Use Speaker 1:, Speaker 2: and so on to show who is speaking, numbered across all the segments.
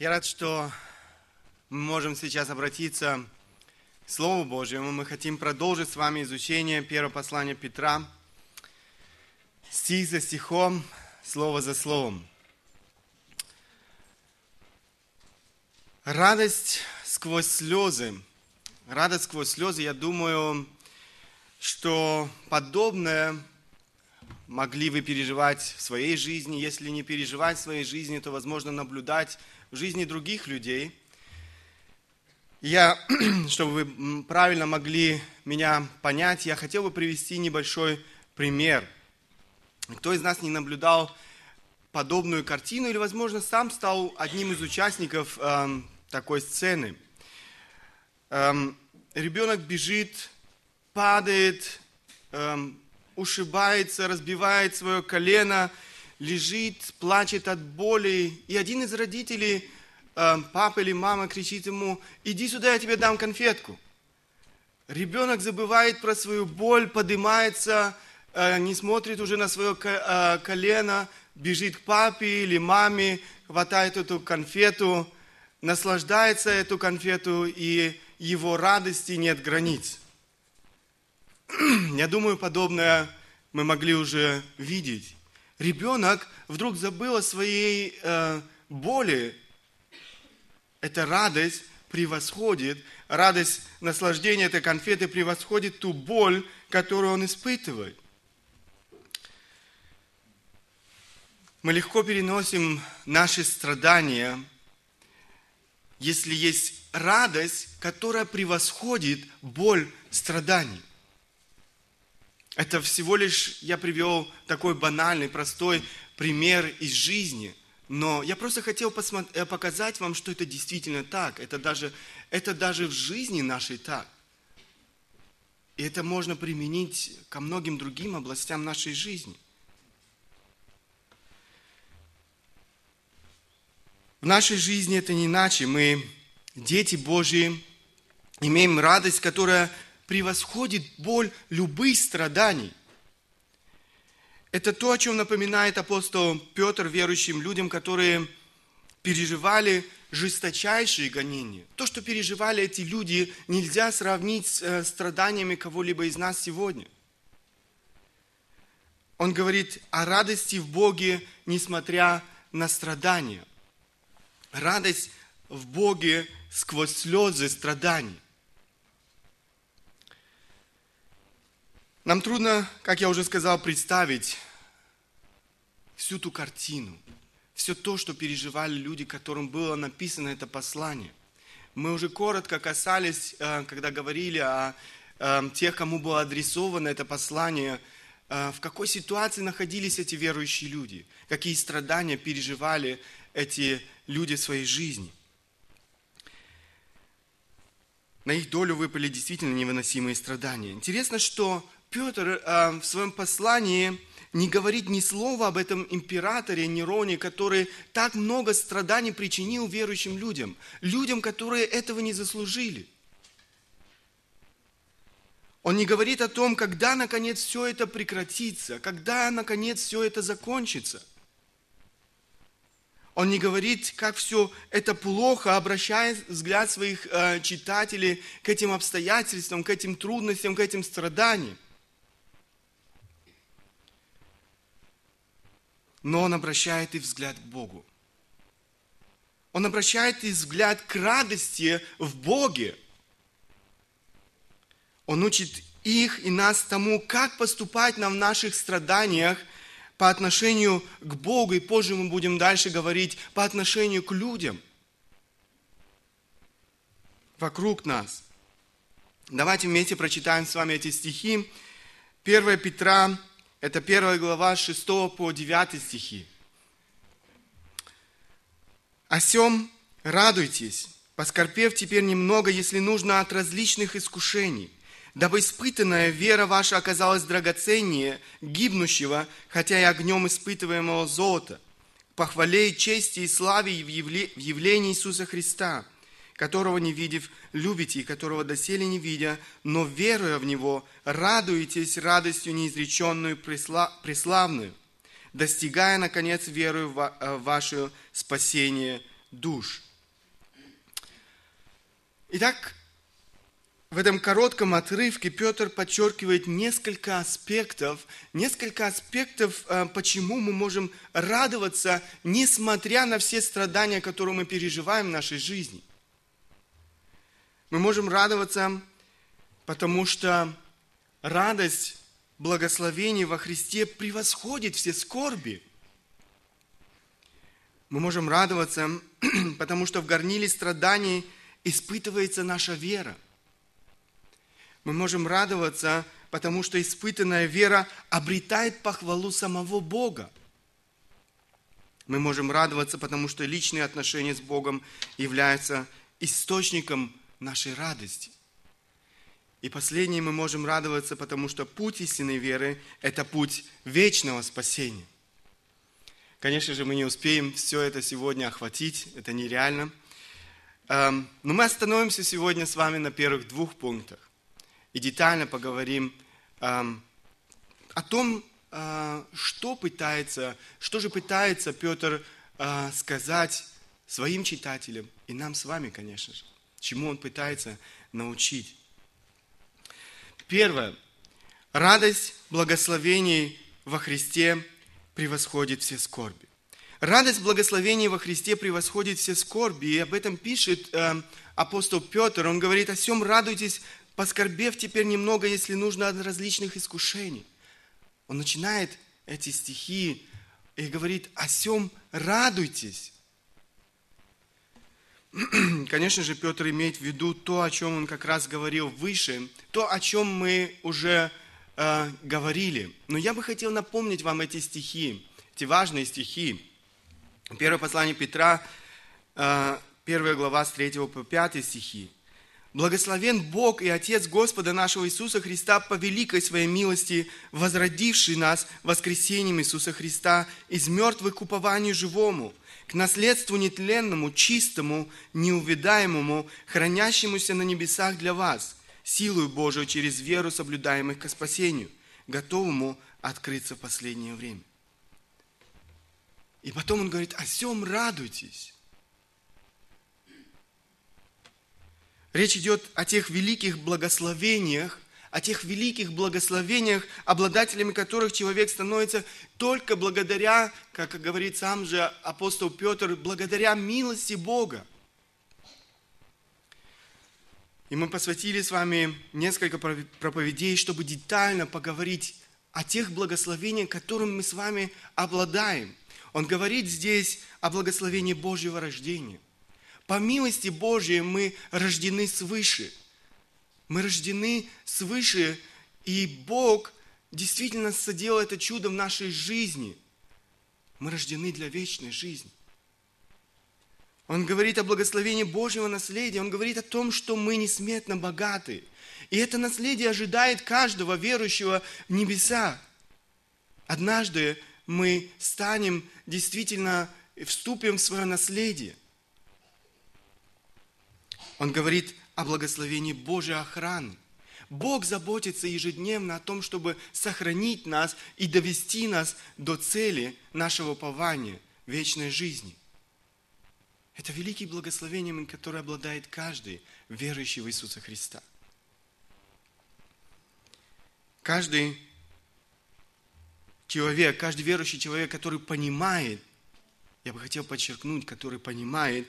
Speaker 1: Я рад, что мы можем сейчас обратиться к Слову Божьему. Мы хотим продолжить с вами изучение первого послания Петра, стих за стихом, слово за словом. Радость сквозь слезы. Радость сквозь слезы, я думаю, что подобное могли вы переживать в своей жизни. Если не переживать в своей жизни, то, возможно, наблюдать в жизни других людей. Я, чтобы вы правильно могли меня понять, я хотел бы привести небольшой пример. Кто из нас не наблюдал подобную картину или, возможно, сам стал одним из участников э, такой сцены? Эм, ребенок бежит, падает, эм, ушибается, разбивает свое колено, лежит, плачет от боли. И один из родителей, э, папа или мама, кричит ему, иди сюда, я тебе дам конфетку. Ребенок забывает про свою боль, поднимается, э, не смотрит уже на свое э, колено, бежит к папе или маме, хватает эту конфету, наслаждается эту конфету, и его радости нет границ. Я думаю, подобное мы могли уже видеть. Ребенок вдруг забыл о своей э, боли. Эта радость превосходит, радость наслаждения этой конфеты превосходит ту боль, которую он испытывает. Мы легко переносим наши страдания, если есть радость, которая превосходит боль страданий. Это всего лишь я привел такой банальный, простой пример из жизни. Но я просто хотел э, показать вам, что это действительно так. Это даже, это даже в жизни нашей так. И это можно применить ко многим другим областям нашей жизни. В нашей жизни это не иначе. Мы, дети Божьи, имеем радость, которая превосходит боль любых страданий. Это то, о чем напоминает апостол Петр верующим людям, которые переживали жесточайшие гонения. То, что переживали эти люди, нельзя сравнить с э, страданиями кого-либо из нас сегодня. Он говорит о радости в Боге, несмотря на страдания. Радость в Боге сквозь слезы страданий. Нам трудно, как я уже сказал, представить всю ту картину, все то, что переживали люди, которым было написано это послание. Мы уже коротко касались, э, когда говорили о э, тех, кому было адресовано это послание, э, в какой ситуации находились эти верующие люди, какие страдания переживали эти люди в своей жизни. На их долю выпали действительно невыносимые страдания. Интересно, что Петр э, в своем послании не говорит ни слова об этом императоре Нероне, который так много страданий причинил верующим людям, людям, которые этого не заслужили. Он не говорит о том, когда наконец все это прекратится, когда наконец все это закончится. Он не говорит, как все это плохо, обращая взгляд своих э, читателей к этим обстоятельствам, к этим трудностям, к этим страданиям. Но он обращает их взгляд к Богу. Он обращает их взгляд к радости в Боге. Он учит их и нас тому, как поступать нам в наших страданиях по отношению к Богу, и позже мы будем дальше говорить по отношению к людям вокруг нас. Давайте вместе прочитаем с вами эти стихи. 1 Петра это первая глава 6 по 9 стихи. «О сем радуйтесь, поскорпев теперь немного, если нужно, от различных искушений, дабы испытанная вера ваша оказалась драгоценнее гибнущего, хотя и огнем испытываемого золота, похвале и чести и славе в явлении Иисуса Христа – которого не видев, любите, и которого доселе не видя, но веруя в Него, радуетесь радостью неизреченную, преславную, достигая, наконец, верою в э, ваше спасение душ. Итак, в этом коротком отрывке Петр подчеркивает несколько аспектов, несколько аспектов, э, почему мы можем радоваться, несмотря на все страдания, которые мы переживаем в нашей жизни. Мы можем радоваться, потому что радость благословений во Христе превосходит все скорби. Мы можем радоваться, потому что в горниле страданий испытывается наша вера – мы можем радоваться, потому что испытанная вера обретает похвалу самого Бога. Мы можем радоваться, потому что личные отношения с Богом являются источником нашей радости. И последнее, мы можем радоваться, потому что путь истинной веры – это путь вечного спасения. Конечно же, мы не успеем все это сегодня охватить, это нереально. Эм, но мы остановимся сегодня с вами на первых двух пунктах и детально поговорим эм, о том, э, что пытается, что же пытается Петр э, сказать своим читателям и нам с вами, конечно же, чему он пытается научить. Первое. Радость благословений во Христе превосходит все скорби. Радость благословений во Христе превосходит все скорби, и об этом пишет э, апостол Петр. Он говорит, о всем радуйтесь, поскорбев теперь немного, если нужно, от различных искушений. Он начинает эти стихи и говорит, о сем радуйтесь. Конечно же, Петр имеет в виду то, о чем он как раз говорил выше, то, о чем мы уже э, говорили. Но я бы хотел напомнить вам эти стихи, эти важные стихи. Первое послание Петра, э, первая глава с 3 по 5 стихи. Благословен Бог и Отец Господа нашего Иисуса Христа по великой своей милости, возродивший нас воскресением Иисуса Христа из мертвых к упованию живому, к наследству нетленному, чистому, неувидаемому, хранящемуся на небесах для вас, силою Божию через веру соблюдаемых к спасению, готовому открыться в последнее время. И потом он говорит, о всем радуйтесь. Речь идет о тех великих благословениях, о тех великих благословениях, обладателями которых человек становится только благодаря, как говорит сам же апостол Петр, благодаря милости Бога. И мы посвятили с вами несколько проповедей, чтобы детально поговорить о тех благословениях, которым мы с вами обладаем. Он говорит здесь о благословении Божьего рождения – по милости Божьей мы рождены свыше. Мы рождены свыше, и Бог действительно соделал это чудо в нашей жизни. Мы рождены для вечной жизни. Он говорит о благословении Божьего наследия. Он говорит о том, что мы несметно богаты. И это наследие ожидает каждого верующего в небеса. Однажды мы станем действительно, вступим в свое наследие. Он говорит о благословении Божьей охраны. Бог заботится ежедневно о том, чтобы сохранить нас и довести нас до цели нашего пования, вечной жизни. Это великие благословения, которые обладает каждый верующий в Иисуса Христа. Каждый человек, каждый верующий человек, который понимает, я бы хотел подчеркнуть, который понимает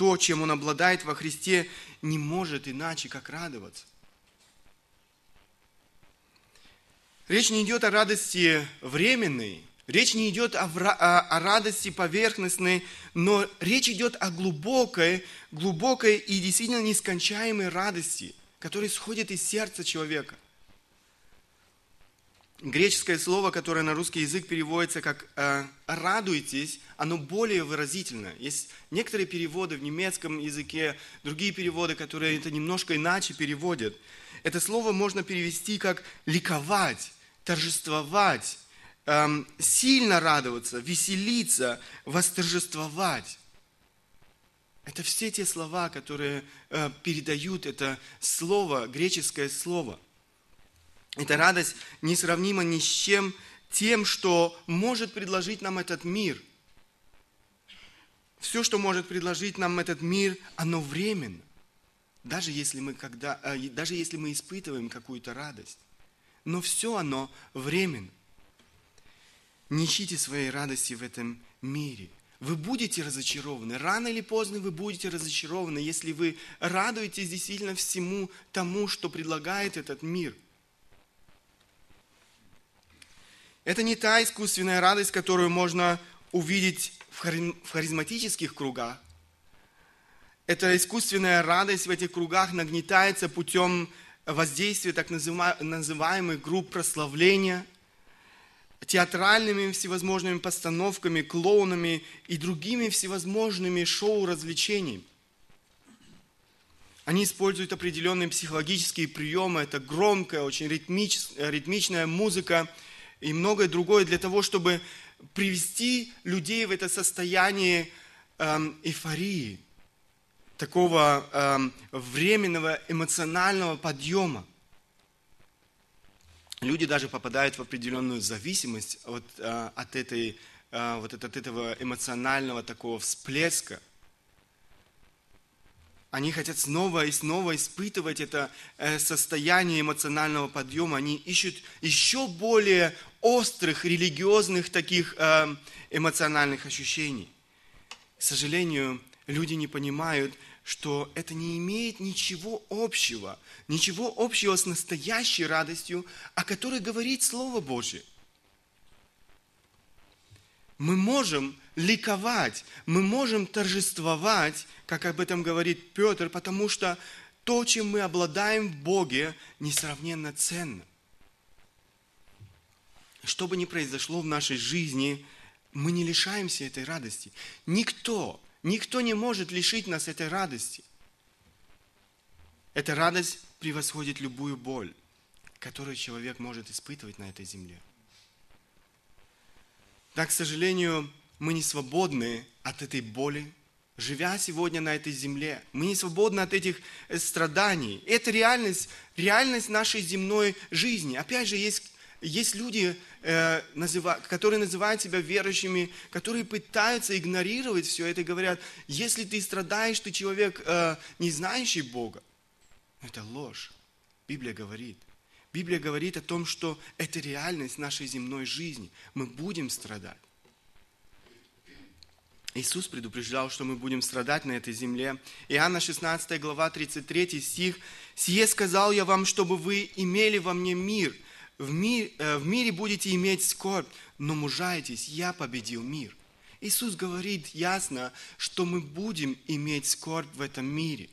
Speaker 1: то, чем он обладает во Христе, не может иначе, как радоваться. Речь не идет о радости временной, речь не идет о, о, о радости поверхностной, но речь идет о глубокой, глубокой и действительно нескончаемой радости, которая исходит из сердца человека – греческое слово, которое на русский язык переводится как э, «радуйтесь», оно более выразительно. Есть некоторые переводы в немецком языке, другие переводы, которые это немножко иначе переводят. Это слово можно перевести как «ликовать», «торжествовать», эм, «сильно радоваться», «веселиться», «восторжествовать». Это все те слова, которые э, передают это слово, греческое слово – эта радость несравнима ни с чем тем, что может предложить нам этот мир. Все, что может предложить нам этот мир, оно временно. даже если мы, когда, э, даже если мы испытываем какую-то радость. Но все оно временно. Не ищите своей радости в этом мире. Вы будете разочарованы. Рано или поздно вы будете разочарованы, если вы радуетесь действительно всему тому, что предлагает этот мир. Это не та искусственная радость, которую можно увидеть в харизматических кругах. Эта искусственная радость в этих кругах нагнетается путем воздействия так называемых групп прославления, театральными всевозможными постановками, клоунами и другими всевозможными шоу-развлечениями. Они используют определенные психологические приемы, это громкая, очень ритмичная музыка и многое другое для того, чтобы привести людей в это состояние эм, эйфории, такого эм, временного эмоционального подъема. Люди даже попадают в определенную зависимость от, э, от, этой, э, вот от этого эмоционального такого всплеска. Они хотят снова и снова испытывать это э, состояние эмоционального подъема. Они ищут еще более острых религиозных таких э, эмоциональных ощущений. К сожалению, люди не понимают, что это не имеет ничего общего, ничего общего с настоящей радостью, о которой говорит Слово Божье. Мы можем ликовать, мы можем торжествовать, как об этом говорит Петр, потому что то, чем мы обладаем в Боге, несравненно ценно. Что бы ни произошло в нашей жизни, мы не лишаемся этой радости. Никто, никто не может лишить нас этой радости. Эта радость превосходит любую боль, которую человек может испытывать на этой земле. Так, к сожалению, мы не свободны от этой боли, живя сегодня на этой земле. Мы не свободны от этих э, страданий. Это реальность, реальность нашей земной жизни. Опять же, есть есть люди, э, которые называют себя верующими, которые пытаются игнорировать все это и говорят, если ты страдаешь, ты человек, э, не знающий Бога. Это ложь. Библия говорит. Библия говорит о том, что это реальность нашей земной жизни. Мы будем страдать. Иисус предупреждал, что мы будем страдать на этой земле. Иоанна 16 глава 33 стих. «Сие сказал я вам, чтобы вы имели во мне мир в, мир, э, в мире будете иметь скорбь, но мужайтесь, я победил мир. Иисус говорит ясно, что мы будем иметь скорбь в этом мире.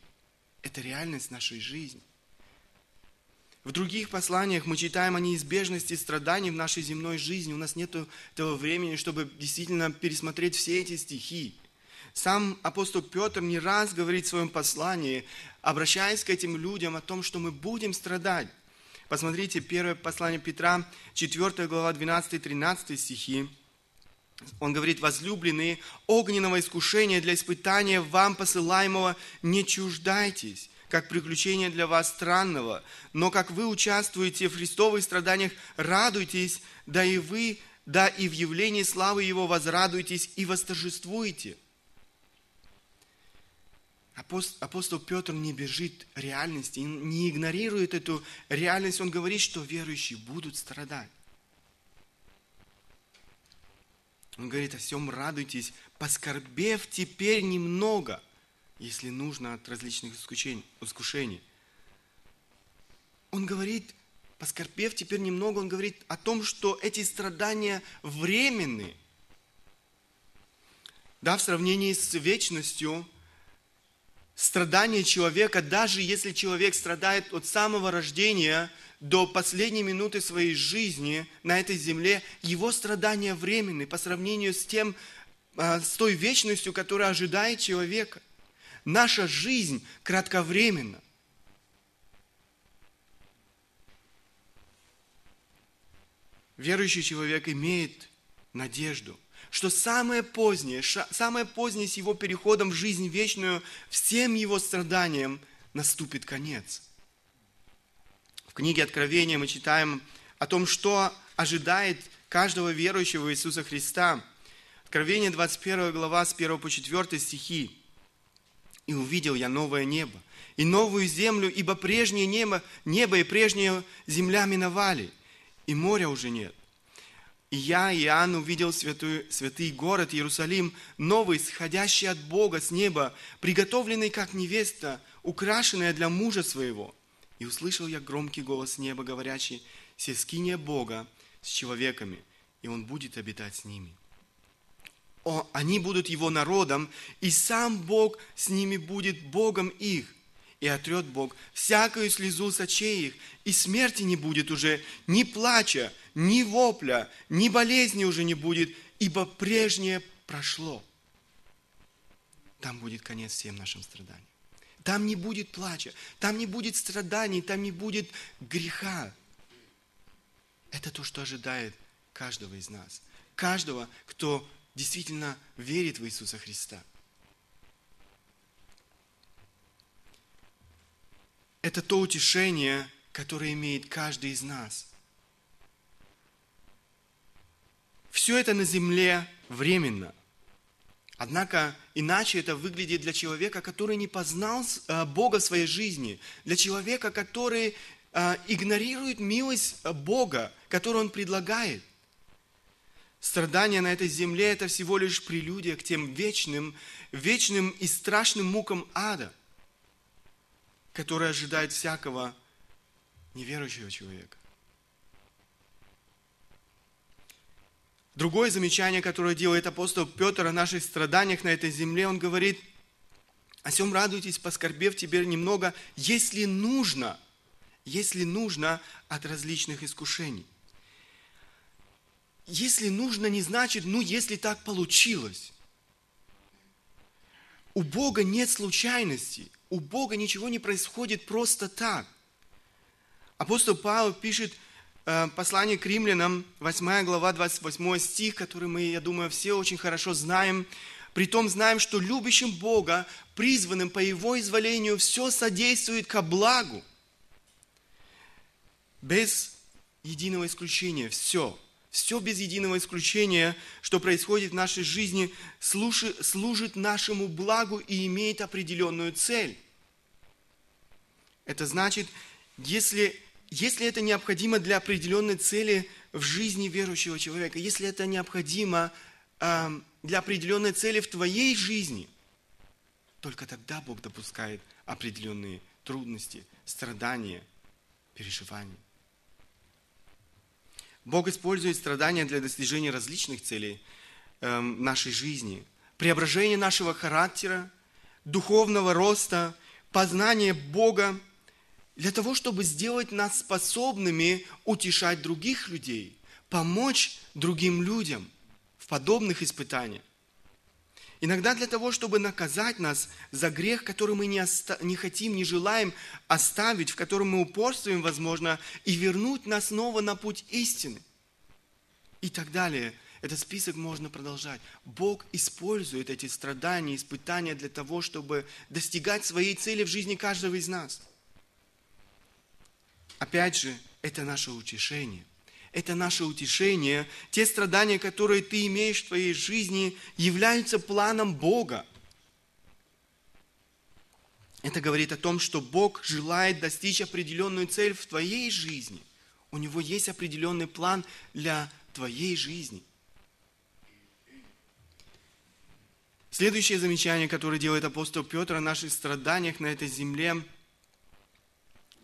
Speaker 1: Это реальность нашей жизни. В других посланиях мы читаем о неизбежности страданий в нашей земной жизни. У нас нет этого времени, чтобы действительно пересмотреть все эти стихи. Сам апостол Петр не раз говорит в своем послании, обращаясь к этим людям о том, что мы будем страдать. Посмотрите, первое послание Петра, 4 глава, 12-13 стихи. Он говорит, возлюбленные, огненного искушения для испытания вам посылаемого не чуждайтесь, как приключение для вас странного, но как вы участвуете в христовых страданиях, радуйтесь, да и вы, да и в явлении славы Его возрадуйтесь и восторжествуете – апостол Петр не бежит реальности, не игнорирует эту реальность. Он говорит, что верующие будут страдать. Он говорит, о всем радуйтесь, поскорбев теперь немного, если нужно от различных искушений. Он говорит, поскорбев теперь немного, он говорит о том, что эти страдания временные. Да, в сравнении с вечностью, страдания человека, даже если человек страдает от самого рождения до последней минуты своей жизни на этой земле, его страдания временны по сравнению с тем, а, с той вечностью, которая ожидает человека. Наша жизнь кратковременна. Верующий человек имеет надежду – что самое позднее, самое позднее с его переходом в жизнь вечную, всем его страданиям наступит конец. В книге Откровения мы читаем о том, что ожидает каждого верующего Иисуса Христа. Откровение 21 глава с 1 по 4 стихи. И увидел я новое небо и новую землю, ибо прежнее небо, небо и прежняя земля миновали, и моря уже нет. И я, Иоанн, увидел святой, святый город Иерусалим, новый, сходящий от Бога с неба, приготовленный как невеста, украшенная для мужа своего. И услышал я громкий голос неба, говорящий, «Се скиния Бога с человеками, и Он будет обитать с ними. Они будут Его народом, и сам Бог с ними будет Богом их и отрет Бог всякую слезу с очей их, и смерти не будет уже, ни плача, ни вопля, ни болезни уже не будет, ибо прежнее прошло. Там будет конец всем нашим страданиям. Там не будет плача, там не будет страданий, там не будет греха. Это то, что ожидает каждого из нас. Каждого, кто действительно верит в Иисуса Христа – это то утешение, которое имеет каждый из нас. Все это на земле временно. Однако иначе это выглядит для человека, который не познал э, Бога в своей жизни, для человека, который э, игнорирует милость Бога, которую Он предлагает. Страдания на этой земле – это всего лишь прелюдия к тем вечным, вечным и страшным мукам ада – который ожидает всякого неверующего человека. Другое замечание, которое делает апостол Петр о наших страданиях на этой земле, он говорит, о всем радуйтесь, поскорбев теперь немного, если нужно, если нужно от различных искушений. Если нужно, не значит, ну, если так получилось. У Бога нет случайностей. У Бога ничего не происходит просто так. Апостол Павел пишет э, послание к римлянам, 8 глава, 28 стих, который мы, я думаю, все очень хорошо знаем. Притом знаем, что любящим Бога, призванным по Его изволению, все содействует ко благу. Без единого исключения, все – все без единого исключения, что происходит в нашей жизни, служит нашему благу и имеет определенную цель. Это значит, если, если это необходимо для определенной цели в жизни верующего человека, если это необходимо э, для определенной цели в твоей жизни, только тогда Бог допускает определенные трудности, страдания, переживания. Бог использует страдания для достижения различных целей э, нашей жизни. Преображение нашего характера, духовного роста, познание Бога, для того, чтобы сделать нас способными утешать других людей, помочь другим людям в подобных испытаниях. Иногда для того, чтобы наказать нас за грех, который мы не, оста- не хотим, не желаем оставить, в котором мы упорствуем, возможно, и вернуть нас снова на путь истины. И так далее. Этот список можно продолжать. Бог использует эти страдания, испытания для того, чтобы достигать своей цели в жизни каждого из нас. Опять же, это наше утешение – это наше утешение. Те страдания, которые ты имеешь в твоей жизни, являются планом Бога. Это говорит о том, что Бог желает достичь определенную цель в твоей жизни. У Него есть определенный план для твоей жизни. Следующее замечание, которое делает апостол Петр о наших страданиях на этой земле,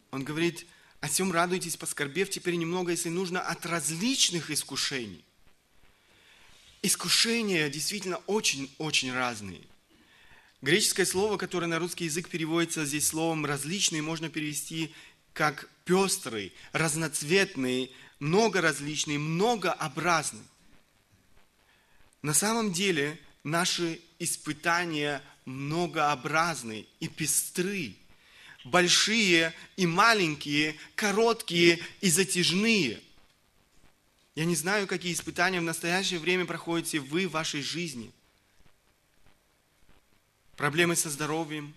Speaker 1: он говорит, о всем радуйтесь, поскорбев теперь немного, если нужно, от различных искушений. Искушения действительно очень-очень разные. Греческое слово, которое на русский язык переводится здесь словом «различный», можно перевести как пестрый, разноцветный, многоразличный, многообразный. На самом деле наши испытания многообразны и пестры большие и маленькие, короткие и затяжные. Я не знаю, какие испытания в настоящее время проходите вы в вашей жизни. Проблемы со здоровьем,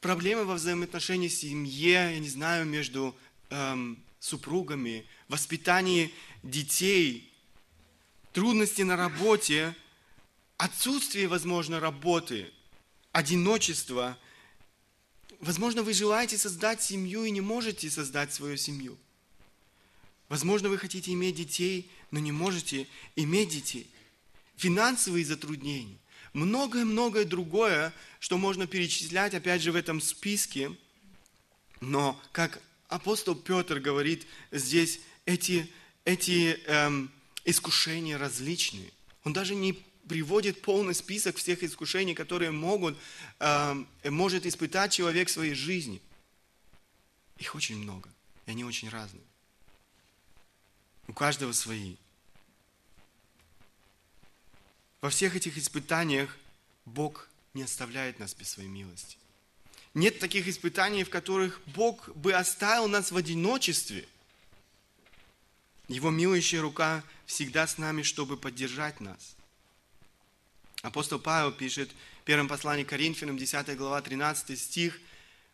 Speaker 1: проблемы во взаимоотношении в семье, я не знаю, между эм, супругами, воспитании детей, трудности на работе, отсутствие, возможно, работы – одиночество. Возможно, вы желаете создать семью и не можете создать свою семью. Возможно, вы хотите иметь детей, но не можете иметь детей. Финансовые затруднения. Многое-многое другое, что можно перечислять, опять же, в этом списке. Но, как апостол Петр говорит здесь, эти, эти эм, искушения различные. Он даже не приводит полный список всех искушений, которые могут, э, может испытать человек в своей жизни. Их очень много, и они очень разные. У каждого свои. Во всех этих испытаниях Бог не оставляет нас без своей милости. Нет таких испытаний, в которых Бог бы оставил нас в одиночестве. Его милующая рука всегда с нами, чтобы поддержать нас – Апостол Павел пишет в первом послании Коринфянам, 10 глава, 13 стих,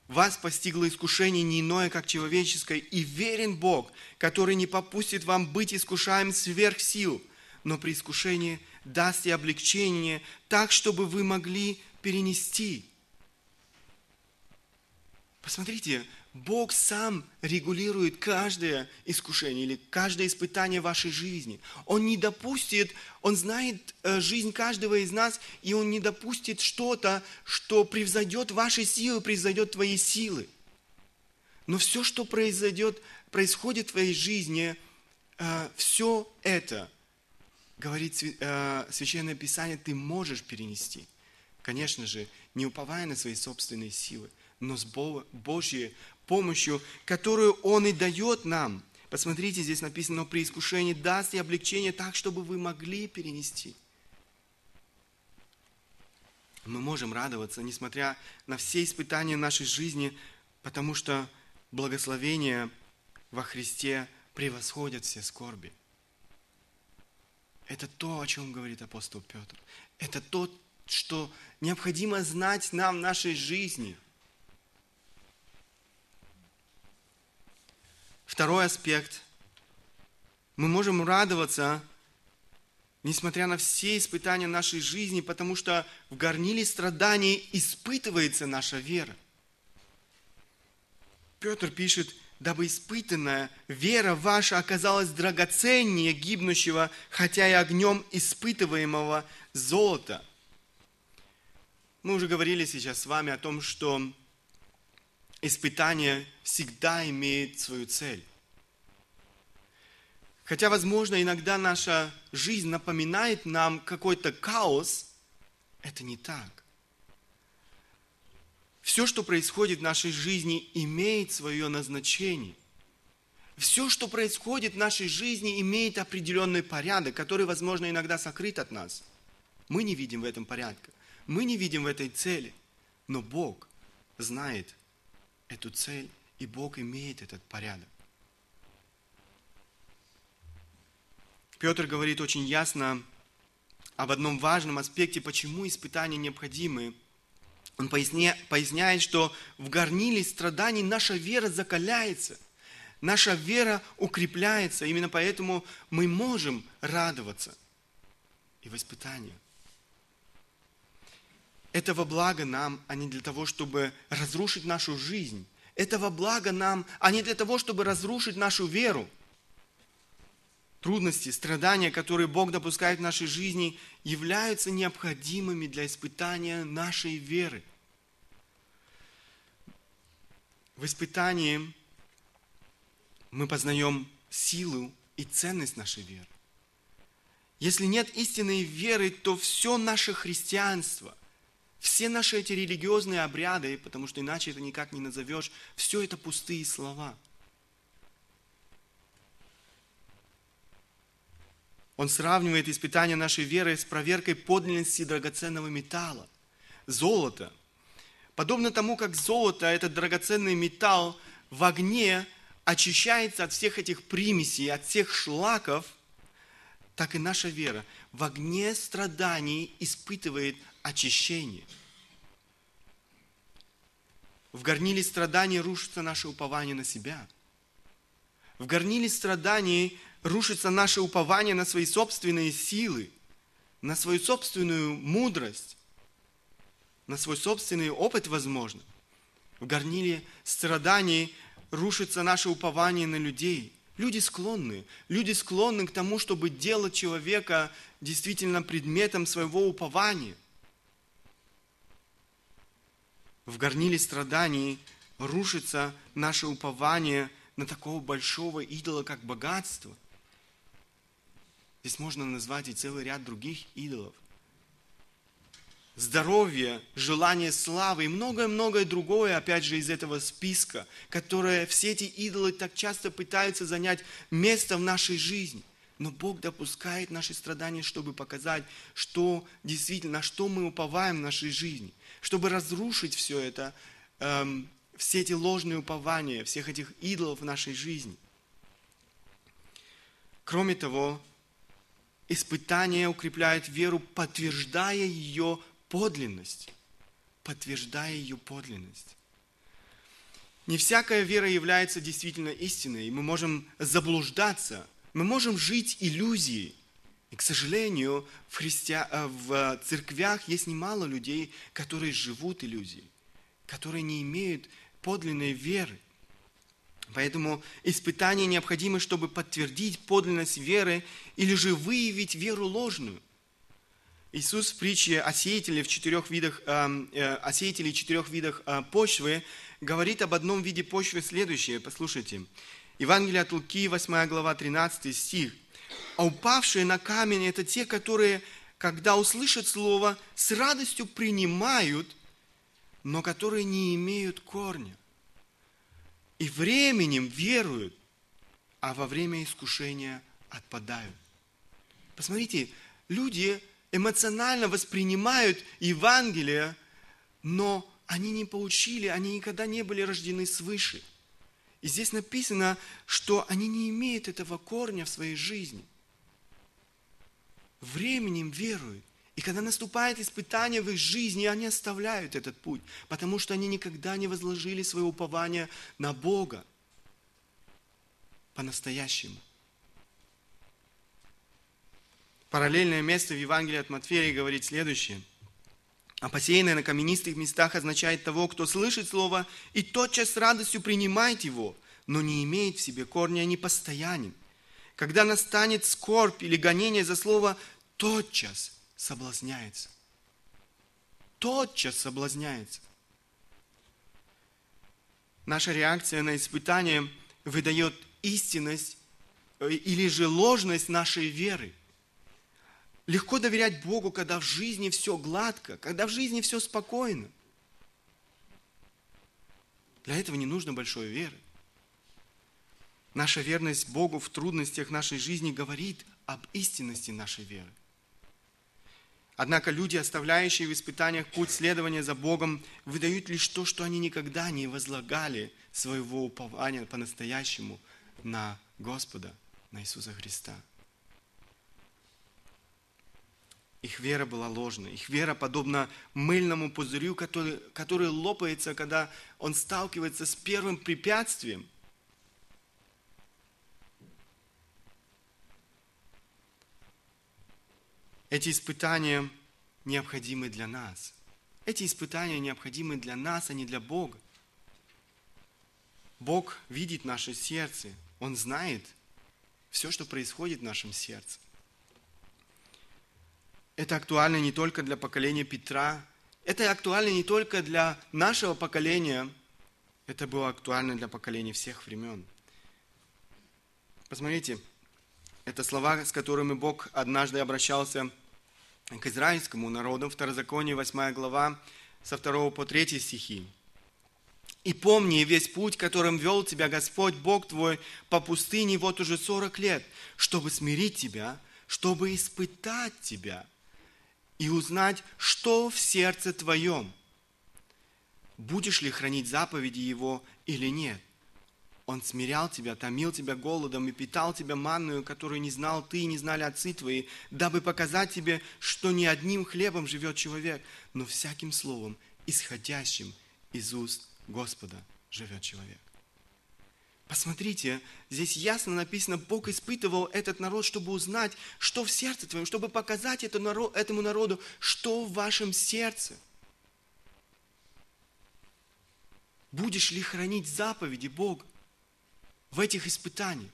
Speaker 1: «Вас постигло искушение не иное, как человеческое, и верен Бог, который не попустит вам быть искушаем сверх сил, но при искушении даст и облегчение, так, чтобы вы могли перенести». Посмотрите, Бог сам регулирует каждое искушение или каждое испытание вашей жизни. Он не допустит, Он знает э, жизнь каждого из нас, и Он не допустит что-то, что превзойдет ваши силы, превзойдет твои силы. Но все, что произойдет, происходит в твоей жизни, э, все это, говорит э, Священное Писание, ты можешь перенести. Конечно же, не уповая на свои собственные силы, но с Божьей помощью, которую Он и дает нам. Посмотрите, здесь написано, но при искушении даст и облегчение так, чтобы вы могли перенести. Мы можем радоваться, несмотря на все испытания нашей жизни, потому что благословения во Христе превосходят все скорби. Это то, о чем говорит апостол Петр. Это то, что необходимо знать нам в нашей жизни – Второй аспект. Мы можем радоваться, несмотря на все испытания нашей жизни, потому что в горниле страданий испытывается наша вера. Петр пишет, дабы испытанная вера ваша оказалась драгоценнее гибнущего, хотя и огнем испытываемого золота. Мы уже говорили сейчас с вами о том, что испытание всегда имеет свою цель. Хотя, возможно, иногда наша жизнь напоминает нам какой-то хаос, это не так. Все, что происходит в нашей жизни, имеет свое назначение. Все, что происходит в нашей жизни, имеет определенный порядок, который, возможно, иногда сокрыт от нас. Мы не видим в этом порядка. Мы не видим в этой цели. Но Бог знает эту цель, и Бог имеет этот порядок. Петр говорит очень ясно об одном важном аспекте, почему испытания необходимы. Он поясняет, что в горниле страданий наша вера закаляется, наша вера укрепляется. Именно поэтому мы можем радоваться и в испытаниях. Это во благо нам, а не для того, чтобы разрушить нашу жизнь. Это во благо нам, а не для того, чтобы разрушить нашу веру. Трудности, страдания, которые Бог допускает в нашей жизни, являются необходимыми для испытания нашей веры. В испытании мы познаем силу и ценность нашей веры. Если нет истинной веры, то все наше христианство – все наши эти религиозные обряды, потому что иначе это никак не назовешь, все это пустые слова. Он сравнивает испытание нашей веры с проверкой подлинности драгоценного металла, золота. Подобно тому, как золото, этот драгоценный металл, в огне очищается от всех этих примесей, от всех шлаков, так и наша вера в огне страданий испытывает очищение. В горниле страданий рушится наше упование на себя. В горниле страданий рушится наше упование на свои собственные силы, на свою собственную мудрость. на свой собственный опыт, возможно. В горниле страданий рушится наше упование на людей. Люди склонны, люди склонны к тому, чтобы делать человека действительно предметом своего упования. В горниле страданий рушится наше упование на такого большого идола, как богатство. Здесь можно назвать и целый ряд других идолов здоровье, желание славы и многое-многое другое, опять же, из этого списка, которое все эти идолы так часто пытаются занять место в нашей жизни. Но Бог допускает наши страдания, чтобы показать, что действительно, на что мы уповаем в нашей жизни, чтобы разрушить все это, эм, все эти ложные упования, всех этих идолов в нашей жизни. Кроме того, испытание укрепляет веру, подтверждая ее подлинность, подтверждая ее подлинность. Не всякая вера является действительно истиной, и мы можем заблуждаться, мы можем жить иллюзией. И, к сожалению, в, христиа... Э, в церквях есть немало людей, которые живут иллюзией, которые не имеют подлинной веры. Поэтому испытания необходимы, чтобы подтвердить подлинность веры или же выявить веру ложную. Иисус в притче о сеятеле в четырех видах, эм, э, о сеятеле четырех видах э, почвы говорит об одном виде почвы следующее. Послушайте. Евангелие от Луки, 8 глава, 13 стих. А упавшие на камень – это те, которые, когда услышат слово, с радостью принимают, но которые не имеют корня. И временем веруют, а во время искушения отпадают. Посмотрите, люди эмоционально воспринимают Евангелие, но они не получили, они никогда не были рождены свыше. И здесь написано, что они не имеют этого корня в своей жизни. Временем веруют. И когда наступает испытание в их жизни, они оставляют этот путь, потому что они никогда не возложили свое упование на Бога по-настоящему. Параллельное место в Евангелии от Матфея говорит следующее. А посеянное на каменистых местах означает того, кто слышит слово и тотчас с радостью принимает его, но не имеет в себе корня, не постоянен. Когда настанет скорбь или гонение за слово, тотчас соблазняется. Тотчас соблазняется. Наша реакция на испытание выдает истинность э, или же ложность нашей веры – Легко доверять Богу, когда в жизни все гладко, когда в жизни все спокойно. Для этого не нужно большой веры. Наша верность Богу в трудностях нашей жизни говорит об истинности нашей веры. Однако люди, оставляющие в испытаниях путь следования за Богом, выдают лишь то, что они никогда не возлагали своего упования по-настоящему на Господа, на Иисуса Христа. Их вера была ложной. Их вера подобна мыльному пузырю, который, который лопается, когда он сталкивается с первым препятствием. Эти испытания необходимы для нас. Эти испытания необходимы для нас, а не для Бога. Бог видит наше сердце. Он знает все, что происходит в нашем сердце. Это актуально не только для поколения Петра, это актуально не только для нашего поколения, это было актуально для поколения всех времен. Посмотрите, это слова, с которыми Бог однажды обращался к израильскому народу, Второзаконие, 8 глава, со 2 по 3 стихи. «И помни весь путь, которым вел тебя Господь, Бог твой, по пустыне вот уже сорок лет, чтобы смирить тебя, чтобы испытать тебя, и узнать, что в сердце твоем. Будешь ли хранить заповеди Его или нет? Он смирял тебя, томил тебя голодом и питал тебя манную, которую не знал ты и не знали отцы твои, дабы показать тебе, что не одним хлебом живет человек, но всяким словом, исходящим из уст Господа живет человек. Посмотрите, здесь ясно написано, Бог испытывал этот народ, чтобы узнать, что в сердце твоем, чтобы показать этому народу, что в вашем сердце. Будешь ли хранить заповеди Бога в этих испытаниях?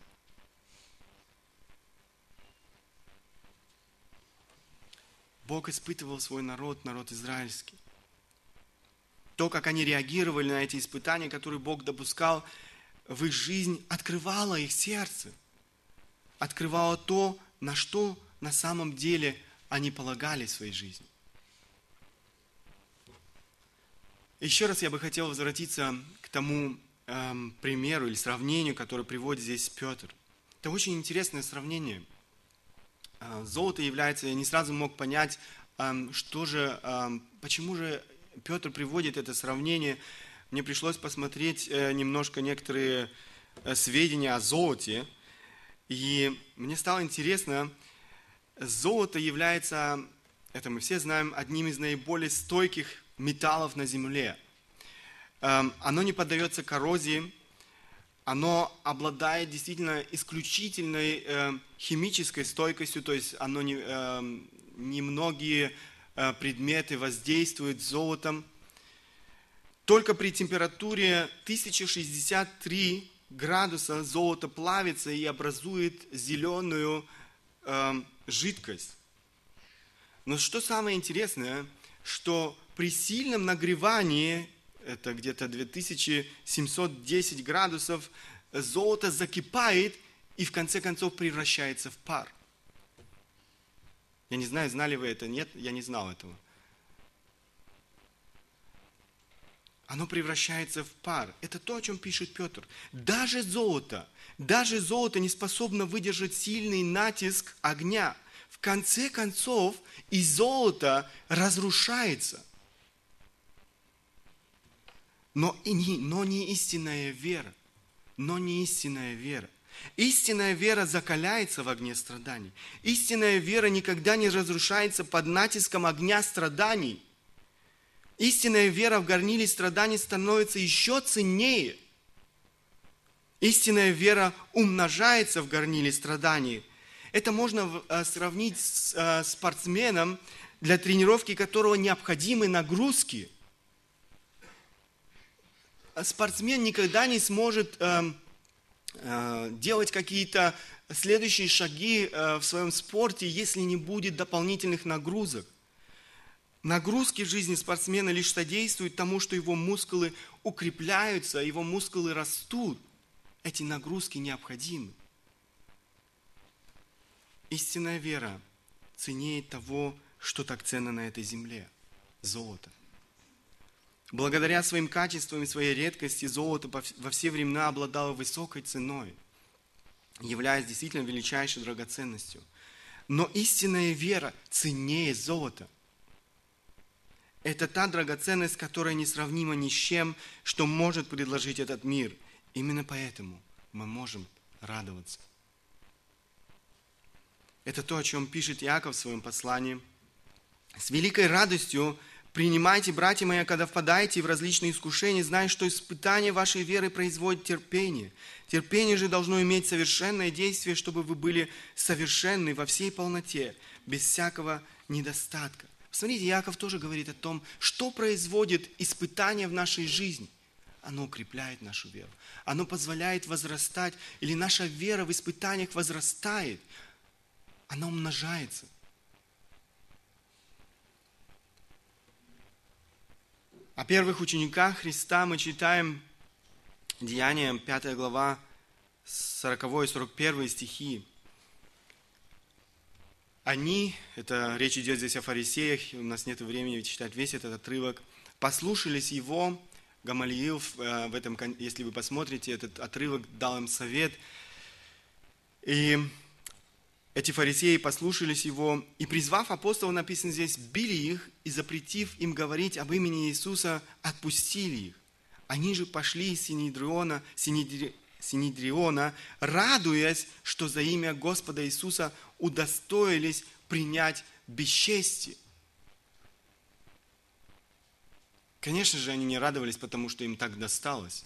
Speaker 1: Бог испытывал свой народ, народ израильский. То, как они реагировали на эти испытания, которые Бог допускал в их жизнь, открывало их сердце. Открывало то, на что на самом деле они полагали в своей жизни. Еще раз я бы хотел возвратиться к тому эм, примеру или сравнению, которое приводит здесь Петр. Это очень интересное сравнение. Э, золото является, я не сразу мог понять, эм, что же, эм, почему же Петр приводит это сравнение. Мне пришлось посмотреть э, немножко некоторые э, сведения о золоте. И мне стало интересно, золото является, это мы все знаем, одним из наиболее стойких металлов на Земле. Эм, оно не поддается коррозии, оно обладает действительно исключительной эм, химической стойкостью, то есть оно не, эм, немногие э, предметы воздействуют золотом. Только при температуре 1063 градуса золото плавится и образует зеленую жидкость. Но что самое интересное, что при сильном нагревании, это где-то 2710 градусов, золото закипает и в конце концов превращается в пар. Я не знаю, знали вы это, нет, я не знал этого. Оно превращается в пар. Это то, о чем пишет Петр. Даже золото, даже золото не способно выдержать сильный натиск огня. В конце концов, и золото разрушается – но, и не, но не истинная вера. Но не истинная вера. Истинная вера закаляется в огне страданий. Истинная вера никогда не разрушается под натиском огня страданий. Истинная вера в горниле страданий становится еще ценнее. Истинная вера умножается в горниле страданий. Это можно э, сравнить с э, спортсменом, для тренировки которого необходимы нагрузки – спортсмен никогда не сможет э, э, делать какие-то следующие шаги в своем спорте, если не будет дополнительных нагрузок. Нагрузки в жизни спортсмена лишь содействуют тому, что его мускулы укрепляются, его мускулы растут. Эти нагрузки необходимы. Истинная вера ценнее того, что так ценно на этой земле – золото. Благодаря своим качествам и своей редкости золото во все времена обладало высокой ценой, являясь действительно величайшей драгоценностью. Но истинная вера ценнее золота. Это та драгоценность, которая несравнима ни с чем, что может предложить этот мир. Именно поэтому мы можем радоваться. Это то, о чем пишет Иаков в своем послании. С великой радостью Принимайте, братья мои, когда впадаете в различные искушения, зная, что испытание вашей веры производит терпение. Терпение же должно иметь совершенное действие, чтобы вы были совершенны во всей полноте, без всякого недостатка. Посмотрите, Яков тоже говорит о том, что производит испытание в нашей жизни. Оно укрепляет нашу веру. Оно позволяет возрастать, или наша вера в испытаниях возрастает. Она умножается. О первых учениках Христа мы читаем Деяния, 5 глава, 40 и 41 стихи. Они, это речь идет здесь о фарисеях, у нас нет времени читать весь этот отрывок, послушались его, Гамалиил, э, в этом, если вы посмотрите этот отрывок, дал им совет. И эти фарисеи послушались его, и призвав апостолов, написано здесь, били их и запретив им говорить об имени Иисуса, отпустили их. Они же пошли из Синедриона, Синедри, Синедриона, радуясь, что за имя Господа Иисуса удостоились принять бесчестие. Конечно же, они не радовались, потому что им так досталось.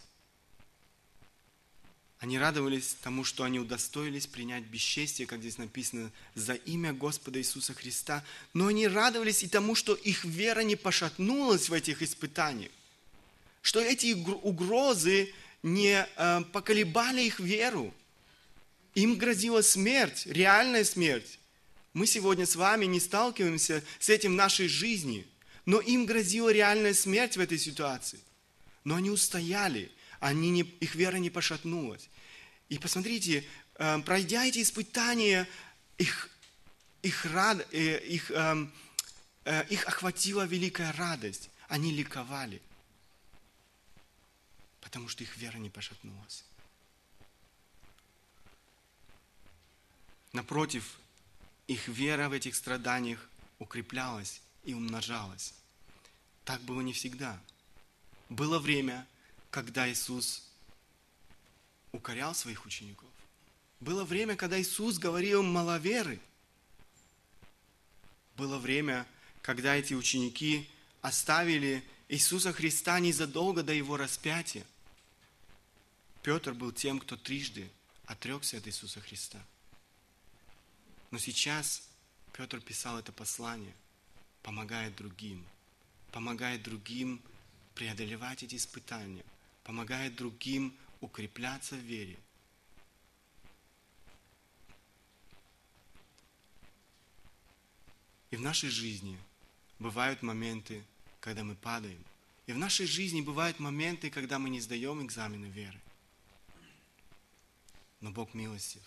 Speaker 1: Они радовались тому, что они удостоились принять бесчестие, как здесь написано, за имя Господа Иисуса Христа. Но они радовались и тому, что их вера не пошатнулась в этих испытаниях. что эти угрозы не э, поколебали их веру. Им грозила смерть, реальная смерть. Мы сегодня с вами не сталкиваемся с этим в нашей жизни, но им грозила реальная смерть в этой ситуации. Но они устояли, они не, их вера не пошатнулась. И посмотрите, э, пройдя эти испытания, их, их, рад, э, их, эм, их охватила великая радость. Они ликовали, потому что их вера не пошатнулась. Напротив, их вера в этих страданиях укреплялась и умножалась. Так было не всегда. Было время, когда Иисус укорял своих учеников. Было время, когда Иисус говорил маловеры. Было время, когда эти ученики оставили Иисуса Христа незадолго до Его распятия. Петр был тем, кто трижды отрекся от Иисуса Христа – но сейчас Петр писал это послание, помогает другим, помогает другим преодолевать эти испытания, помогает другим укрепляться в вере. И в нашей жизни бывают моменты, когда мы падаем. И в нашей жизни бывают моменты, когда мы не сдаем экзамены веры. Но Бог милостив.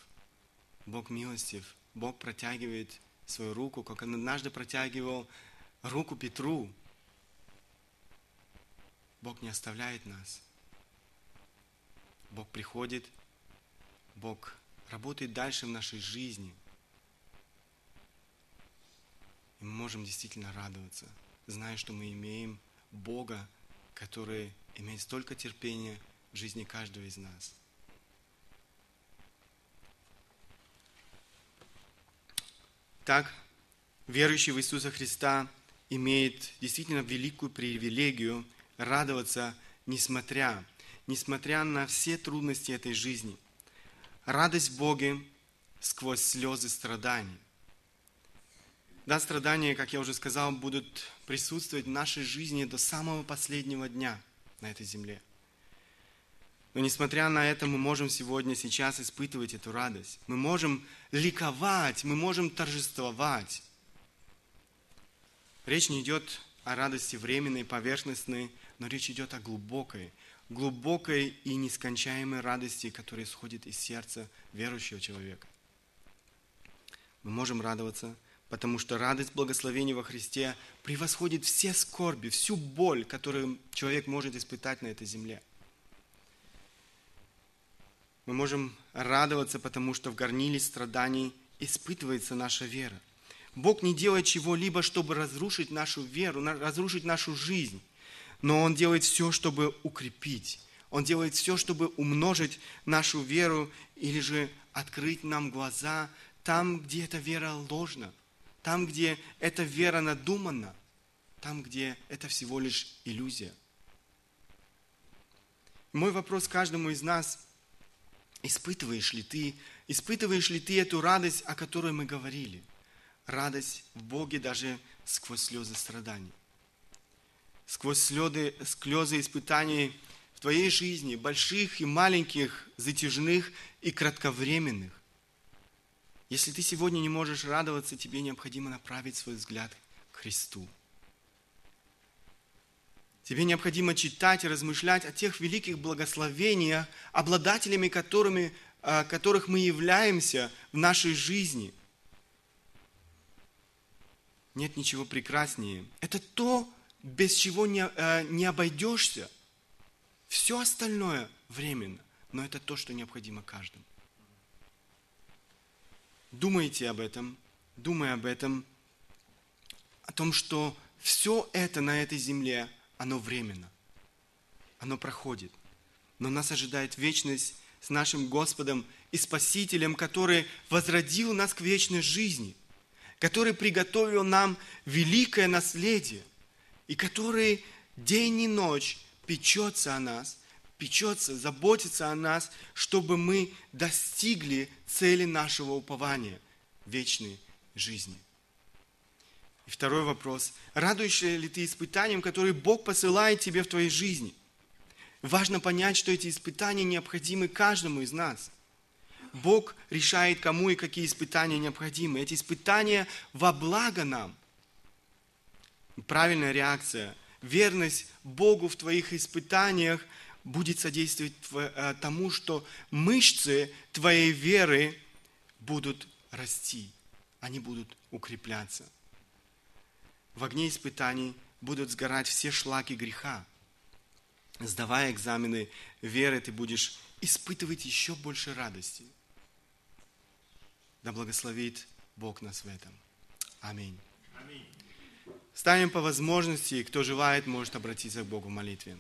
Speaker 1: Бог милостив Бог протягивает свою руку, как Он однажды протягивал руку Петру. Бог не оставляет нас. Бог приходит, Бог работает дальше в нашей жизни. И мы можем действительно радоваться, зная, что мы имеем Бога, который имеет столько терпения в жизни каждого из нас. Так, верующий в Иисуса Христа имеет действительно великую привилегию радоваться, несмотря, несмотря на все трудности этой жизни. Радость в Боге сквозь слезы страданий. Да, страдания, как я уже сказал, будут присутствовать в нашей жизни до самого последнего дня на этой земле. Но несмотря на это, мы можем сегодня, сейчас испытывать эту радость. Мы можем ликовать, мы можем торжествовать. Речь не идет о радости временной, поверхностной, но речь идет о глубокой, глубокой и нескончаемой радости, которая исходит из сердца верующего человека. Мы можем радоваться, потому что радость благословения во Христе превосходит все скорби, всю боль, которую человек может испытать на этой земле. Мы можем радоваться, потому что в горниле страданий испытывается наша вера. Бог не делает чего-либо, чтобы разрушить нашу веру, разрушить нашу жизнь. Но Он делает все, чтобы укрепить. Он делает все, чтобы умножить нашу веру или же открыть нам глаза там, где эта вера ложна, там, где эта вера надумана, там, где это всего лишь иллюзия. Мой вопрос каждому из нас – Испытываешь ли ты, испытываешь ли ты эту радость, о которой мы говорили? Радость в Боге даже сквозь слезы страданий. Сквозь слезы, слезы испытаний в твоей жизни, больших и маленьких, затяжных и кратковременных. Если ты сегодня не можешь радоваться, тебе необходимо направить свой взгляд к Христу – Тебе необходимо читать и размышлять о тех великих благословениях, обладателями которыми, а, которых мы являемся в нашей жизни. Нет ничего прекраснее. Это то, без чего не, а, не обойдешься. Все остальное временно, но это то, что необходимо каждому. Думайте об этом, думай об этом, о том, что все это на этой земле – оно временно. Оно проходит. Но нас ожидает вечность с нашим Господом и Спасителем, который возродил нас к вечной жизни, который приготовил нам великое наследие, и который день и ночь печется о нас, печется, заботится о нас, чтобы мы достигли цели нашего упования – вечной жизни. И второй вопрос. Радуешься ли ты испытаниям, которые Бог посылает тебе в твоей жизни? Важно понять, что эти испытания необходимы каждому из нас. Бог решает, кому и какие испытания необходимы. Эти испытания во благо нам. Правильная реакция, верность Богу в твоих испытаниях будет содействовать э, тому, что мышцы твоей веры будут расти, они будут укрепляться. В огне испытаний будут сгорать все шлаки греха. Сдавая экзамены веры, ты будешь испытывать еще больше радости. Да благословит Бог нас в этом. Аминь. Аминь. Ставим по возможности, кто желает, может обратиться к Богу в молитве.